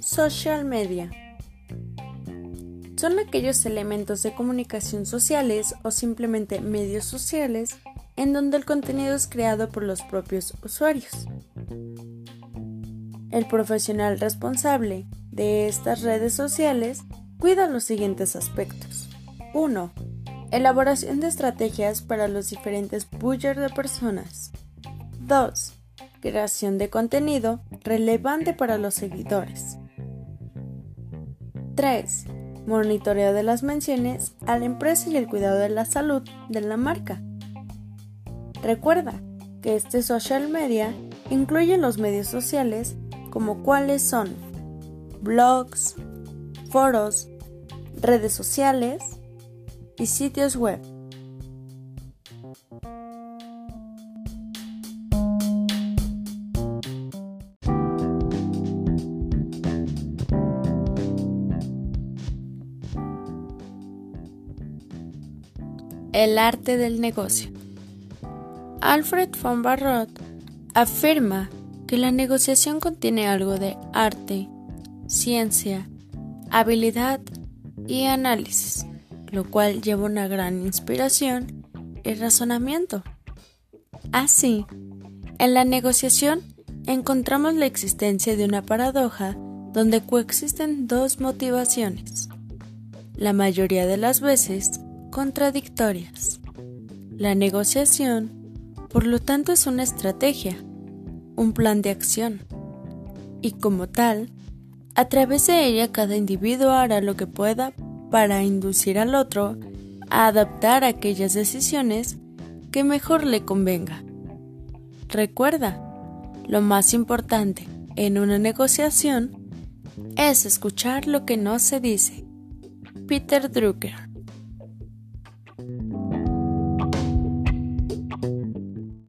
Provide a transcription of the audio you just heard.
Social media son aquellos elementos de comunicación sociales o simplemente medios sociales en donde el contenido es creado por los propios usuarios. El profesional responsable de estas redes sociales cuida los siguientes aspectos. 1. Elaboración de estrategias para los diferentes bullers de personas. 2. Creación de contenido relevante para los seguidores. 3. Monitoreo de las menciones a la empresa y el cuidado de la salud de la marca. Recuerda que este social media incluye los medios sociales como cuáles son blogs, foros, redes sociales y sitios web. El arte del negocio. Alfred von Barrot afirma que la negociación contiene algo de arte, ciencia, habilidad y análisis, lo cual lleva una gran inspiración y razonamiento. Así, en la negociación encontramos la existencia de una paradoja donde coexisten dos motivaciones, la mayoría de las veces contradictorias. La negociación, por lo tanto, es una estrategia, un plan de acción, y como tal, a través de ella cada individuo hará lo que pueda para inducir al otro a adaptar aquellas decisiones que mejor le convenga. Recuerda, lo más importante en una negociación es escuchar lo que no se dice. Peter Drucker